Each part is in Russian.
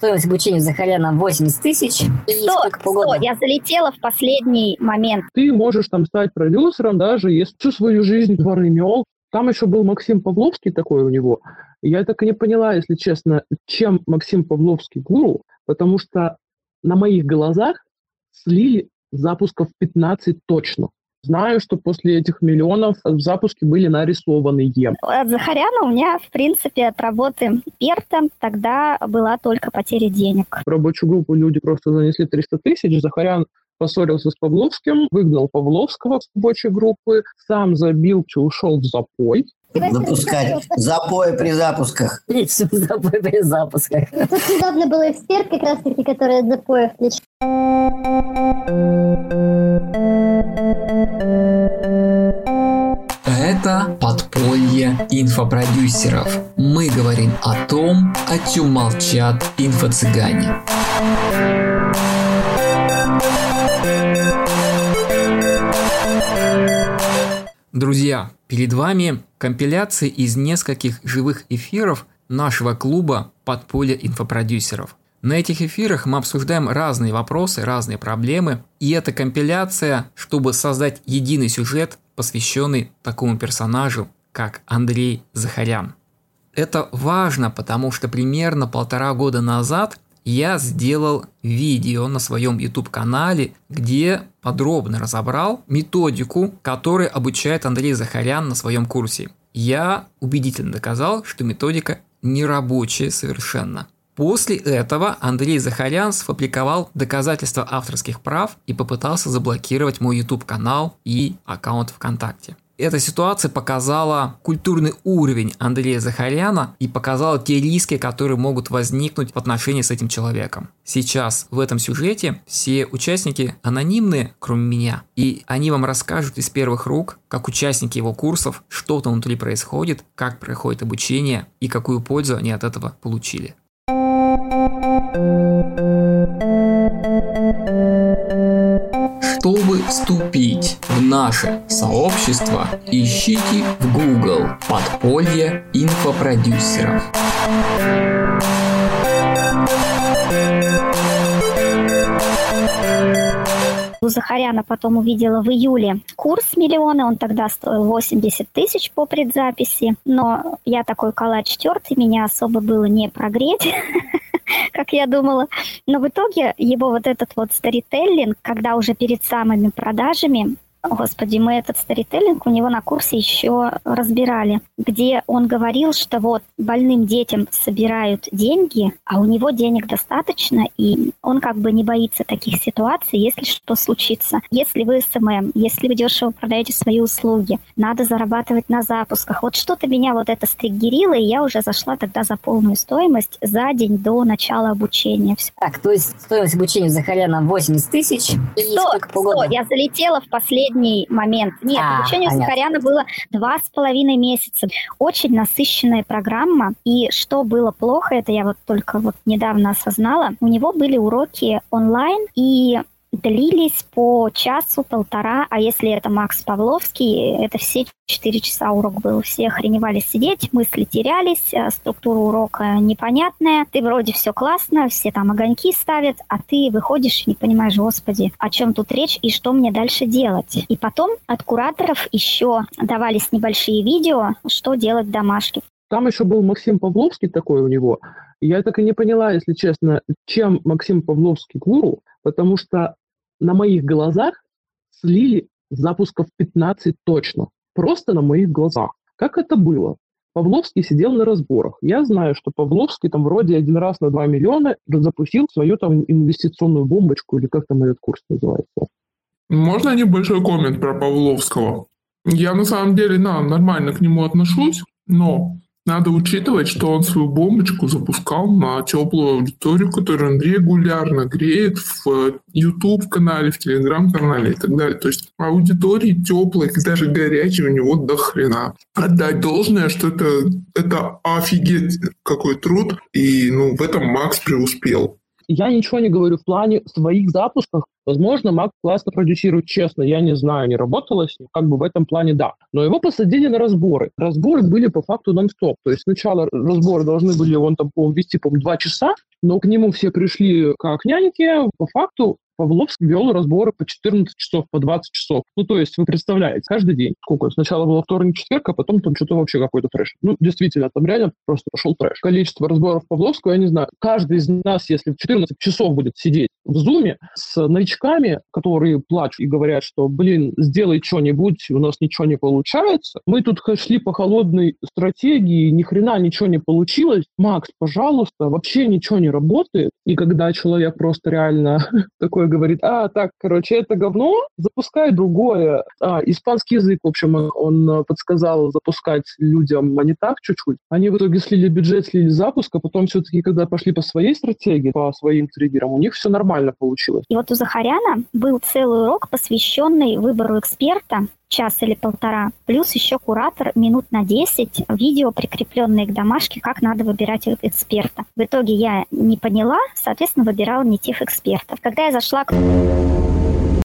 стоимость обучения Захаряна 80 тысяч. И Что? Что? Я залетела в последний момент. Ты можешь там стать продюсером, даже если всю свою жизнь вор Там еще был Максим Павловский такой у него. Я так и не поняла, если честно, чем Максим Павловский гуру, потому что на моих глазах слили запусков 15 точно. Знаю, что после этих миллионов запуски были нарисованы. От Захаряна у меня, в принципе, от работы Перта тогда была только потеря денег. В рабочую группу люди просто занесли 300 тысяч. Захарян поссорился с Павловским, выгнал Павловского с рабочей группы, сам забил, ушел в запой. Запускать запои при запусках. Запои при запусках. Тут недавно был эксперт, как раз таки, который от запоев лечит. Это подполье инфопродюсеров. Мы говорим о том, о чем молчат инфо-цыгане. Друзья, перед вами компиляция из нескольких живых эфиров нашего клуба «Подполье инфопродюсеров». На этих эфирах мы обсуждаем разные вопросы, разные проблемы, и это компиляция, чтобы создать единый сюжет, посвященный такому персонажу, как Андрей Захарян. Это важно, потому что примерно полтора года назад я сделал видео на своем YouTube-канале, где подробно разобрал методику, которой обучает Андрей Захарян на своем курсе. Я убедительно доказал, что методика не рабочая совершенно. После этого Андрей Захарян сфабриковал доказательства авторских прав и попытался заблокировать мой YouTube канал и аккаунт ВКонтакте. Эта ситуация показала культурный уровень Андрея Захаряна и показала те риски, которые могут возникнуть в отношении с этим человеком. Сейчас в этом сюжете все участники анонимные, кроме меня, и они вам расскажут из первых рук, как участники его курсов, что там внутри происходит, как проходит обучение и какую пользу они от этого получили. Вступить в наше сообщество, ищите в Google «Подполье инфопродюсеров». Захаряна потом увидела в июле курс миллиона, он тогда стоил 80 тысяч по предзаписи, но я такой калач тертый, меня особо было не прогреть. как я думала. Но в итоге его вот этот вот старителлинг, когда уже перед самыми продажами Господи, мы этот старителлинг у него на курсе еще разбирали, где он говорил, что вот больным детям собирают деньги, а у него денег достаточно, и он как бы не боится таких ситуаций, если что случится. Если вы SMM, если вы дешево продаете свои услуги, надо зарабатывать на запусках. Вот что-то меня вот это стриггерило, и я уже зашла тогда за полную стоимость за день до начала обучения. Так, то есть стоимость обучения за Захаряна 80 тысяч. Что? Что? Я залетела в последний последний момент. Нет, а, обучение понятно. Сахаряна было два с половиной месяца. Очень насыщенная программа. И что было плохо, это я вот только вот недавно осознала. У него были уроки онлайн, и длились по часу-полтора, а если это Макс Павловский, это все четыре часа урок был. Все охреневали сидеть, мысли терялись, э, структура урока непонятная, ты вроде все классно, все там огоньки ставят, а ты выходишь и не понимаешь, господи, о чем тут речь и что мне дальше делать. И потом от кураторов еще давались небольшие видео, что делать в домашке. Там еще был Максим Павловский такой у него. Я так и не поняла, если честно, чем Максим Павловский гуру, потому что на моих глазах слили запусков 15 точно. Просто на моих глазах. Как это было? Павловский сидел на разборах. Я знаю, что Павловский там вроде один раз на 2 миллиона запустил свою там инвестиционную бомбочку, или как там этот курс называется. Можно небольшой коммент про Павловского? Я на самом деле да, нормально к нему отношусь, но надо учитывать, что он свою бомбочку запускал на теплую аудиторию, которую он регулярно греет в YouTube-канале, в Telegram-канале и так далее. То есть аудитории теплой, даже горячей у него до хрена. Отдать должное, что это, это офигеть какой труд, и ну, в этом Макс преуспел. Я ничего не говорю в плане своих запусков. Возможно, Мак классно продюсирует, честно, я не знаю, не работала с ним, как бы в этом плане да. Но его посадили на разборы. Разборы были по факту нон-стоп. То есть сначала разборы должны были, он там, по вести, по два часа, но к нему все пришли как няньки. По факту Павловский вел разборы по 14 часов, по 20 часов. Ну, то есть, вы представляете, каждый день. Сколько? Сначала было вторник, четверг, а потом там что-то вообще какой-то трэш. Ну, действительно, там реально просто пошел трэш. Количество разборов Павловского, я не знаю. Каждый из нас, если в 14 часов будет сидеть в зуме с новичками, которые плачут и говорят, что, блин, сделай что-нибудь, у нас ничего не получается. Мы тут шли по холодной стратегии, ни хрена ничего не получилось. Макс, пожалуйста, вообще ничего не работает. И когда человек просто реально такой говорит, а, так, короче, это говно, запускай другое. А, испанский язык, в общем, он подсказал запускать людям а не так чуть-чуть. Они в итоге слили бюджет, слили запуск, а потом все-таки, когда пошли по своей стратегии, по своим триггерам, у них все нормально получилось. И вот у Захаряна был целый урок, посвященный выбору эксперта, час или полтора, плюс еще куратор минут на 10, видео, прикрепленные к домашке, как надо выбирать эксперта. В итоге я не поняла, соответственно, выбирала не тех экспертов. Когда я зашла к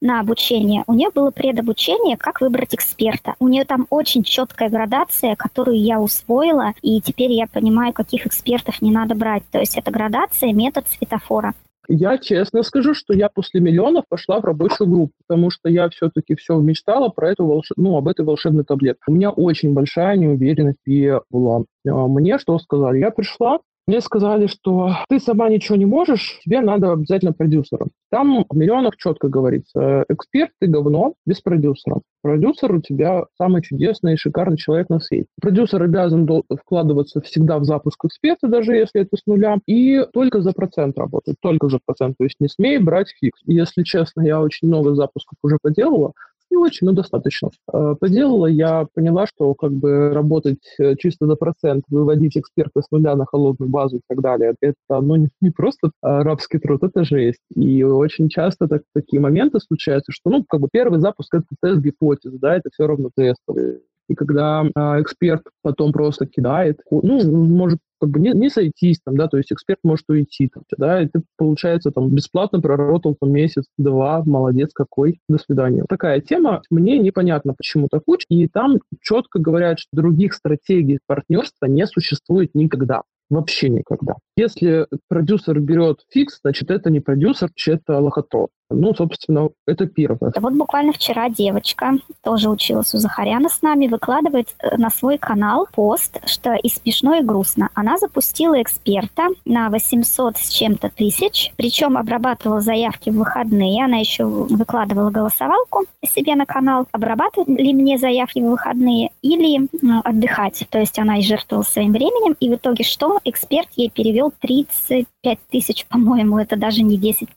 на обучение, у нее было предобучение, как выбрать эксперта. У нее там очень четкая градация, которую я усвоила, и теперь я понимаю, каких экспертов не надо брать. То есть это градация, метод светофора. Я честно скажу, что я после миллионов пошла в рабочую группу, потому что я все-таки все мечтала про эту волш... ну, об этой волшебной таблетке. У меня очень большая неуверенность была. А, мне что сказали? Я пришла, мне сказали, что ты сама ничего не можешь, тебе надо обязательно продюсером. Там в миллионах четко говорится, эксперт ты говно без продюсера. Продюсер у тебя самый чудесный и шикарный человек на свете. Продюсер обязан вкладываться всегда в запуск эксперта, даже если это с нуля, и только за процент работать, только за процент. То есть не смей брать фикс. Если честно, я очень много запусков уже поделала, не очень, но достаточно. Э, поделала, я поняла, что как бы работать э, чисто за процент, выводить эксперта с нуля на холодную базу и так далее, это ну, не, просто рабский труд, это жесть. И очень часто так, такие моменты случаются, что ну, как бы первый запуск это тест гипотезы, да, это все равно тестовый. И когда э, эксперт потом просто кидает, ну, может как бы не, не сойтись там, да, то есть эксперт может уйти там, да, и ты, получается, там, бесплатно проработал там месяц-два, молодец какой, до свидания. Такая тема, мне непонятно, почему так учат, и там четко говорят, что других стратегий партнерства не существует никогда. Вообще никогда. Если продюсер берет фикс, значит, это не продюсер, это лохотрон. Ну, собственно, это первое. Вот буквально вчера девочка, тоже училась у Захаряна с нами, выкладывает э, на свой канал пост, что и смешно, и грустно. Она запустила эксперта на 800 с чем-то тысяч, причем обрабатывала заявки в выходные. Она еще выкладывала голосовалку себе на канал. Обрабатывать ли мне заявки в выходные или ну, отдыхать? То есть она и жертвовала своим временем, и в итоге что? Эксперт ей перевел 35 тысяч, по-моему, это даже не 10%.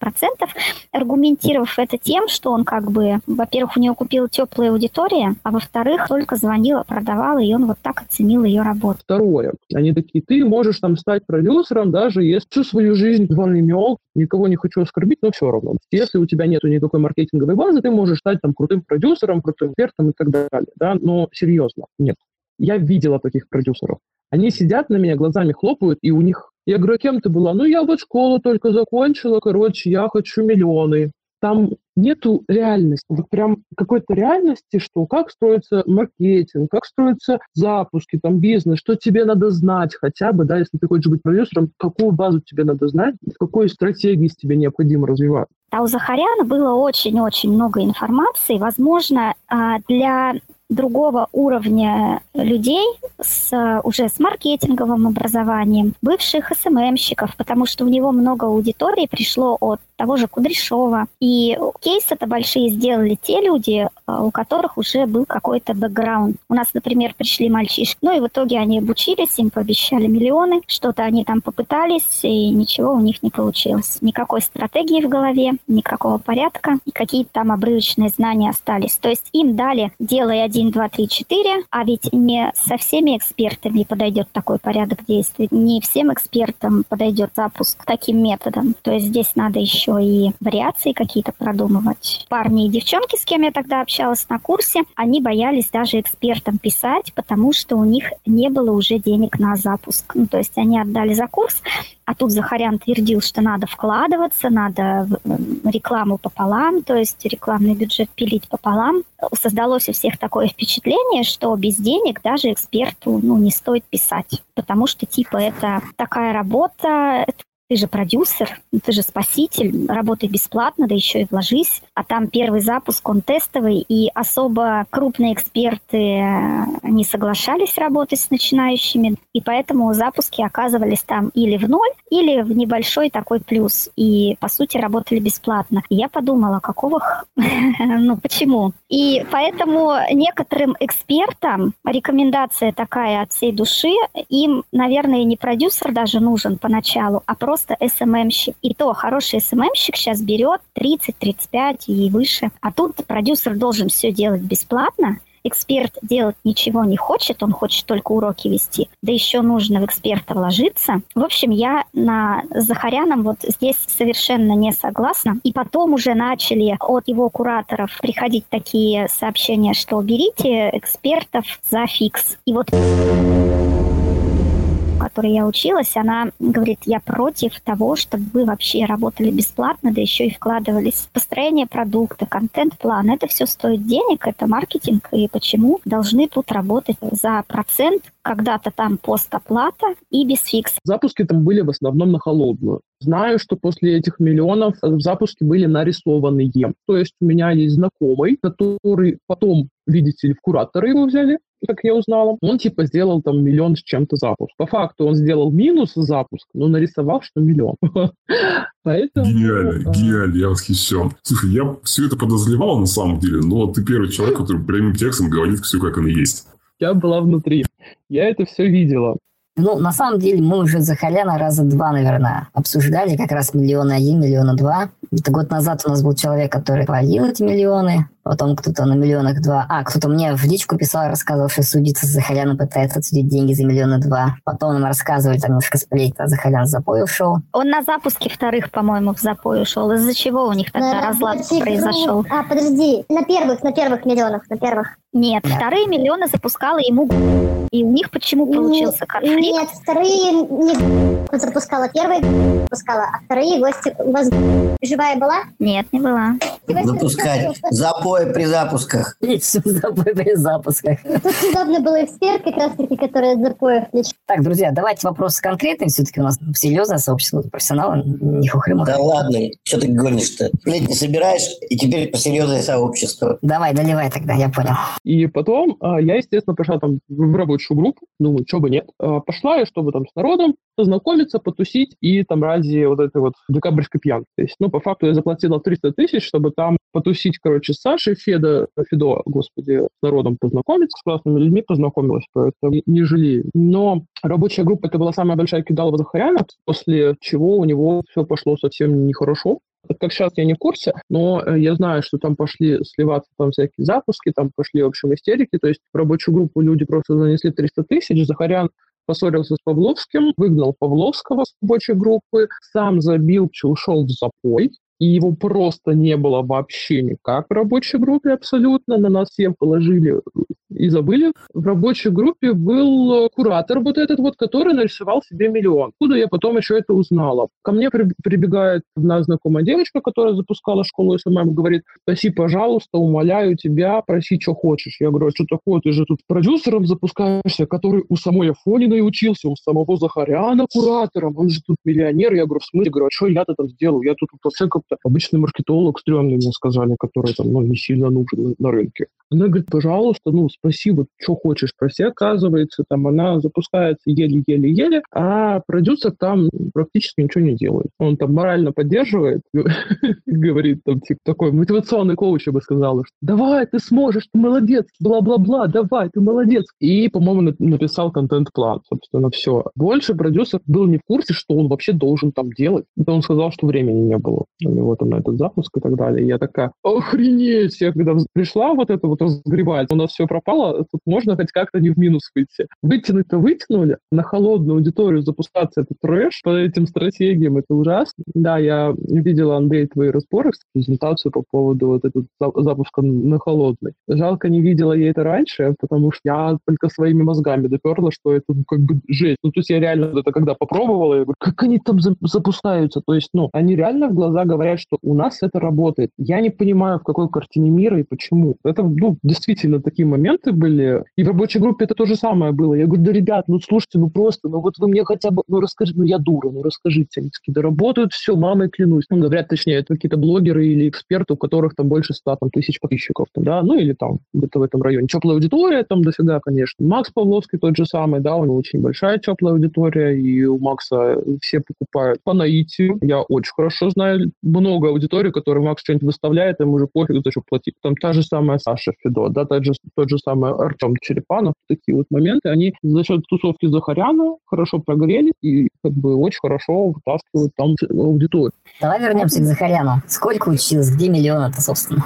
Аргумент аргументировав это тем, что он как бы, во-первых, у него купил теплая аудитория, а во-вторых, только звонила, продавала, и он вот так оценил ее работу. Второе. Они такие, ты можешь там стать продюсером, даже если всю свою жизнь званый мел, никого не хочу оскорбить, но все равно. Если у тебя нет никакой маркетинговой базы, ты можешь стать там крутым продюсером, крутым экспертом и так далее. Да? Но серьезно, нет. Я видела таких продюсеров. Они сидят на меня, глазами хлопают, и у них я говорю, а кем ты была? Ну, я вот школу только закончила, короче, я хочу миллионы. Там нету реальности, вот прям какой-то реальности, что как строится маркетинг, как строятся запуски, там бизнес, что тебе надо знать хотя бы, да, если ты хочешь быть продюсером, какую базу тебе надо знать, в какой стратегии тебе необходимо развиваться. А у Захаряна было очень-очень много информации. Возможно, а, для другого уровня людей с, уже с маркетинговым образованием, бывших СММщиков, потому что у него много аудитории пришло от того же Кудряшова. И кейсы-то большие сделали те люди, а, у которых уже был какой-то бэкграунд. У нас, например, пришли мальчишки, ну и в итоге они обучились, им пообещали миллионы, что-то они там попытались, и ничего у них не получилось. Никакой стратегии в голове, никакого порядка, какие-то там обрывочные знания остались. То есть им дали «делай один, два, три, четыре», а ведь не со всеми экспертами подойдет такой порядок действий, не всем экспертам подойдет запуск таким методом. То есть здесь надо еще еще и вариации какие-то продумывать. Парни и девчонки, с кем я тогда общалась на курсе, они боялись даже экспертам писать, потому что у них не было уже денег на запуск. Ну, то есть они отдали за курс, а тут Захарян твердил, что надо вкладываться, надо рекламу пополам, то есть рекламный бюджет пилить пополам. Создалось у всех такое впечатление, что без денег даже эксперту ну, не стоит писать, потому что типа это такая работа, это ты же продюсер, ты же спаситель, работай бесплатно, да еще и вложись. А там первый запуск, он тестовый, и особо крупные эксперты э, не соглашались работать с начинающими, и поэтому запуски оказывались там или в ноль, или в небольшой такой плюс, и, по сути, работали бесплатно. И я подумала, какого... ну, почему? И поэтому некоторым экспертам рекомендация такая от всей души, им, наверное, не продюсер даже нужен поначалу, а просто просто СММщик. И то хороший СММщик сейчас берет 30-35 и выше. А тут продюсер должен все делать бесплатно, эксперт делать ничего не хочет, он хочет только уроки вести, да еще нужно в эксперта вложиться. В общем, я на Захаряном вот здесь совершенно не согласна. И потом уже начали от его кураторов приходить такие сообщения, что берите экспертов за фикс. И вот которой я училась, она говорит, я против того, чтобы вы вообще работали бесплатно, да еще и вкладывались в построение продукта, контент-план. Это все стоит денег, это маркетинг, и почему должны тут работать за процент, когда-то там постоплата и без фикса. Запуски там были в основном на холодную. Знаю, что после этих миллионов запуски были нарисованные. То есть у меня есть знакомый, который потом, видите ли, в кураторы его взяли, как я узнала. Он типа сделал там миллион с чем-то запуск. По факту он сделал минус запуск, но нарисовал, что миллион. Поэтому... Гениально, гениально, я восхищен. Слушай, я все это подозревал на самом деле, но ты первый человек, который прямым текстом говорит все, как оно есть. Я была внутри. Я это все видела. Ну, на самом деле, мы уже Захаряна раза два, наверное, обсуждали, как раз миллиона один, миллиона два. Это год назад у нас был человек, который хвалил эти миллионы, потом кто-то на миллионах два. А, кто-то мне в личку писал, рассказывал, что судиться с Захаряном пытается отсудить деньги за миллиона два. Потом нам рассказывали, там немножко сплеть, а Захарян в запой ушел. Он на запуске вторых, по-моему, в запой ушел. Из-за чего у них тогда на разлад произошел? А, подожди, на первых, на первых миллионах, на первых. Нет, да. вторые миллионы запускала ему и у них почему получился конфликт? Нет, вторые не запускала, первые запускала, а вторые гости у вас живая была? Нет, не была. Запускать запой при запусках. Запой при запусках. Тут удобно было эксперт, как раз таки, который от запоев лечит. Так, друзья, давайте вопросы конкретные. Все-таки у нас серьезное сообщество профессионалов, не хухры Да ладно, что ты говоришь-то? Плеть не собираешь, и теперь посерьезное сообщество. Давай, доливай тогда, я понял. И потом а, я, естественно, пошла там в рабочую группу, думаю, что бы нет. А, пошла я, чтобы там с народом познакомиться, потусить и там ради вот этой вот декабрьской пьянки. То есть, ну, по факту я заплатила 300 тысяч, чтобы там потусить, короче, с Сашей, Феда, Федо, господи, с народом познакомиться, с классными людьми познакомилась, поэтому не жалею. Но рабочая группа это была самая большая кидалова Захаряна, после чего у него все пошло совсем нехорошо. Как сейчас я не в курсе, но я знаю, что там пошли сливаться там всякие запуски, там пошли, в общем, истерики, то есть в рабочую группу люди просто занесли 300 тысяч, Захарян поссорился с Павловским, выгнал Павловского с рабочей группы, сам забил, ушел в запой, и его просто не было вообще никак в рабочей группе абсолютно. На нас всех положили и забыли. В рабочей группе был э, куратор вот этот вот, который нарисовал себе миллион. Откуда я потом еще это узнала? Ко мне при, прибегает одна знакомая девочка, которая запускала школу SMM, говорит, проси, пожалуйста, умоляю тебя, проси, что хочешь. Я говорю, «А что такое, ты же тут продюсером запускаешься, который у самой Афониной учился, у самого Захаряна куратором, он же тут миллионер. Я говорю, в смысле? Я говорю, а что я-то там сделал? Я тут вообще как-то обычный маркетолог стрёмный, мне сказали, который там ну, не сильно нужен на рынке. Она говорит, пожалуйста, ну, спроси вот, что хочешь, спроси. Оказывается, там она запускается еле-еле-еле, а продюсер там практически ничего не делает. Он там морально поддерживает, говорит там, типа, такой мотивационный коуч, я бы сказала, что давай, ты сможешь, ты молодец, бла-бла-бла, давай, ты молодец. И, по-моему, написал контент-план, собственно, все. Больше продюсер был не в курсе, что он вообще должен там делать. Это он сказал, что времени не было у него там на этот запуск и так далее. И я такая, охренеть! Я когда пришла вот это вот разгребать, у нас все пропало попало, тут можно хоть как-то не в минус выйти. Вытянуть-то вытянули, на холодную аудиторию запускаться это трэш, по этим стратегиям это ужасно. Да, я видела, Андрей, твои разборы, презентацию по поводу вот этого запуска на холодный. Жалко, не видела я это раньше, потому что я только своими мозгами доперла, что это ну, как бы жесть. Ну, то есть я реально это когда попробовала, я говорю, как они там запускаются? То есть, ну, они реально в глаза говорят, что у нас это работает. Я не понимаю, в какой картине мира и почему. Это, ну, действительно такие моменты были. И в рабочей группе это то же самое было. Я говорю, да, ребят, ну, слушайте, ну, просто, ну, вот вы мне хотя бы, ну, расскажите, ну, я дура, ну, расскажите. Они такие, да, работают, все, мамой клянусь. Ну, говорят, точнее, это какие-то блогеры или эксперты, у которых там больше ста там, тысяч подписчиков, там, да, ну, или там где-то в этом районе. Теплая аудитория там дофига, конечно. Макс Павловский тот же самый, да, у него очень большая теплая аудитория, и у Макса все покупают по наитию. Я очень хорошо знаю много аудитории, которые Макс что-нибудь выставляет, им уже пофиг, за что платить. Там та же самая Саша Федо, да, тот же, тот же самый Артем Черепанов, такие вот моменты, они за счет тусовки Захаряна хорошо прогрели и как бы очень хорошо вытаскивают там аудиторию. Давай вернемся к Захаряну. Сколько училась, где миллион-то, собственно?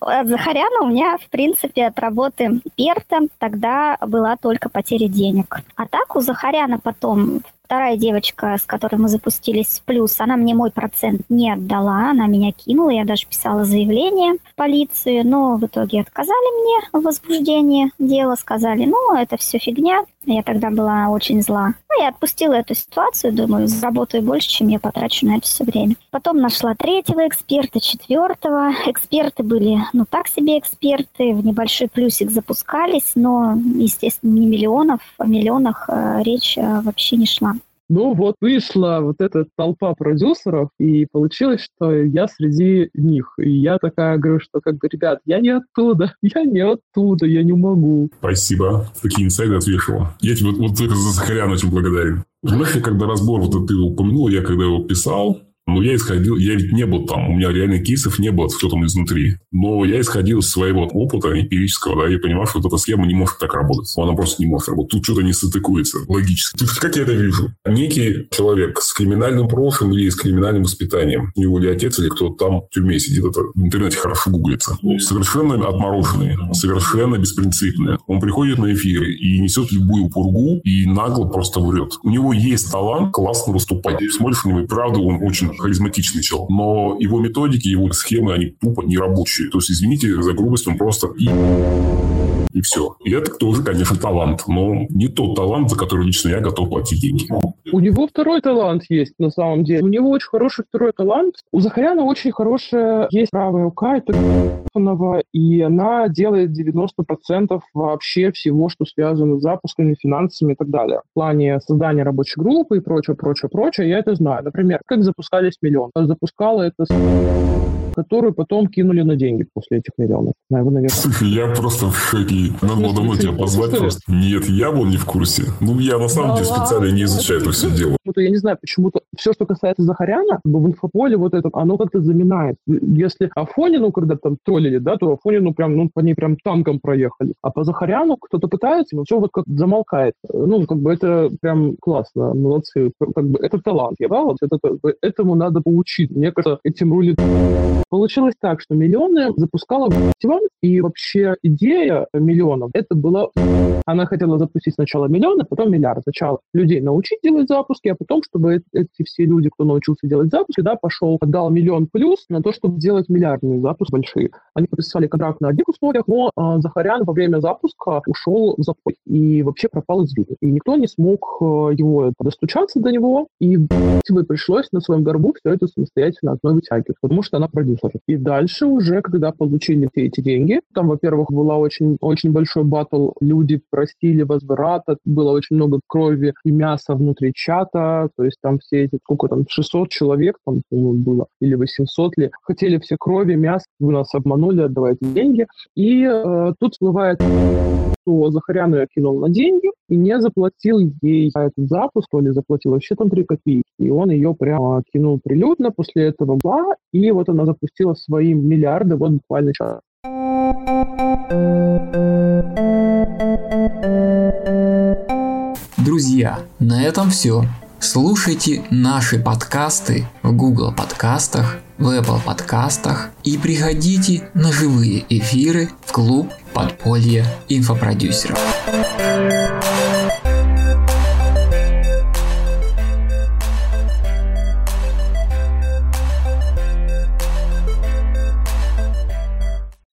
От Захаряна у меня, в принципе, от работы Перта тогда была только потеря денег. А так у Захаряна потом вторая девочка, с которой мы запустились в плюс, она мне мой процент не отдала, она меня кинула, я даже писала заявление в полицию, но в итоге отказали мне в возбуждении дела, сказали, ну, это все фигня, я тогда была очень зла. Ну, я отпустила эту ситуацию, думаю, заработаю больше, чем я потрачу на это все время. Потом нашла третьего эксперта, четвертого. Эксперты были, ну, так себе эксперты, в небольшой плюсик запускались, но, естественно, не миллионов, о миллионах э, речь э, вообще не шла. Ну вот вышла вот эта толпа продюсеров, и получилось, что я среди них. И я такая говорю, что как бы, ребят, я не оттуда, я не оттуда, я не могу. Спасибо. Такие инсайды отвешивал. Я тебе вот, вот за Захарян очень благодарен. Знаешь, когда разбор вот ты упомянул, я когда его писал, но я исходил, я ведь не был там, у меня реально кейсов не было, кто там изнутри. Но я исходил из своего опыта эмпирического, да, и понимаю, что вот эта схема не может так работать. Она просто не может работать. Тут что-то не состыкуется логически. Тут как я это вижу? Некий человек с криминальным прошлым или с криминальным воспитанием, у него или отец, или кто-то там в тюрьме сидит, это в интернете хорошо гуглится. Совершенно отмороженный, совершенно беспринципный. Он приходит на эфиры и несет любую пургу и нагло просто врет. У него есть талант классно выступать. Смотришь на него, и правда, он очень харизматичный чел. Но его методики, его схемы, они тупо не рабочие. То есть, извините за грубость, он просто и все. И это тоже, конечно, талант, но не тот талант, за который лично я готов платить деньги. У него второй талант есть, на самом деле. У него очень хороший второй талант. У Захаряна очень хорошая есть правая рука, это и она делает 90% вообще всего, что связано с запусками, финансами и так далее. В плане создания рабочей группы и прочее, прочее, прочее, я это знаю. Например, как запускались миллион. Запускала это которую потом кинули на деньги после этих миллионов. Наверное. Я просто в шоке. Надо было давно тебя позвать просто. Нет, я был не в курсе. Ну, я на самом деле специально не изучаю это все дело. Я не знаю, почему-то все, что касается Захаряна, в инфополе вот это, оно как-то заминает. Если Афонину, когда там троллили, да, то Афонину прям, ну, по ней прям танком проехали. А по Захаряну кто-то пытается, но все вот как замолкает. Ну, как бы это прям классно, молодцы. Как бы это талант, я, да, вот это, как бы, этому надо поучить. Мне кажется, этим рулит Получилось так, что миллионы запускала фестиваль, и вообще идея миллионов, это была... Она хотела запустить сначала миллионы, потом миллиард. Сначала людей научить делать запуски, а потом, чтобы эти все люди, кто научился делать запуски, да, пошел, отдал миллион плюс на то, чтобы сделать миллиардные запуски большие. Они подписали контракт на одних условиях, но э, Захарян во время запуска ушел в запой и вообще пропал из виду. И никто не смог э, его достучаться до него, и пришлось на своем горбу все это самостоятельно одной вытягивать, потому что она продюсер спонсоров. И дальше уже, когда получили все эти деньги, там, во-первых, была очень, очень большой батл, люди просили возврата, было очень много крови и мяса внутри чата, то есть там все эти, сколько там, 600 человек там, было, или 800 ли, хотели все крови, мясо, вы нас обманули, отдавайте деньги. И э, тут всплывает что Захаряну я кинул на деньги и не заплатил ей за этот запуск, то ли заплатил вообще там 3 копейки. И он ее прямо кинул прилюдно, после этого была, и вот она запустила свои миллиарды вот буквально сейчас. Друзья, на этом все. Слушайте наши подкасты в Google подкастах, в Apple подкастах и приходите на живые эфиры в клуб подполья инфопродюсеров.